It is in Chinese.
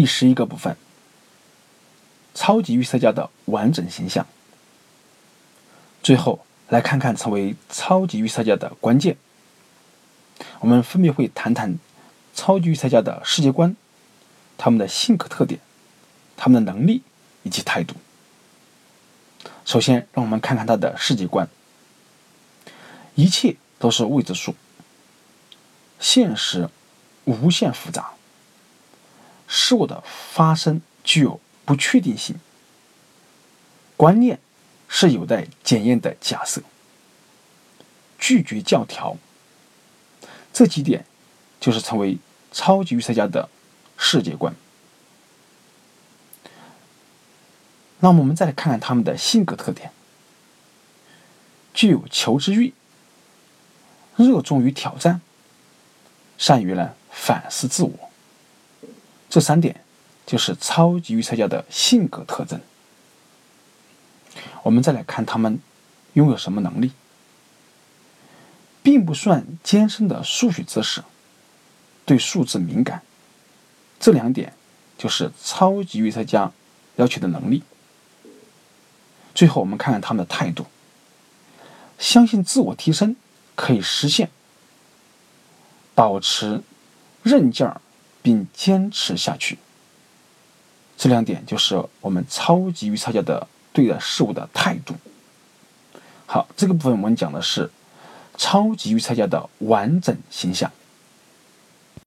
第十一个部分，超级预测家的完整形象。最后来看看成为超级预测家的关键。我们分别会谈谈超级预测家的世界观、他们的性格特点、他们的能力以及态度。首先，让我们看看他的世界观。一切都是未知数，现实无限复杂。事物的发生具有不确定性，观念是有待检验的假设，拒绝教条，这几点就是成为超级预测家的世界观。那么我们再来看看他们的性格特点：具有求知欲，热衷于挑战，善于呢反思自我。这三点就是超级预测家的性格特征。我们再来看他们拥有什么能力，并不算艰深的数学知识，对数字敏感，这两点就是超级预测家要求的能力。最后，我们看看他们的态度，相信自我提升可以实现，保持韧劲儿。并坚持下去，这两点就是我们超级预测家的对待事物的态度。好，这个部分我们讲的是超级预测家的完整形象。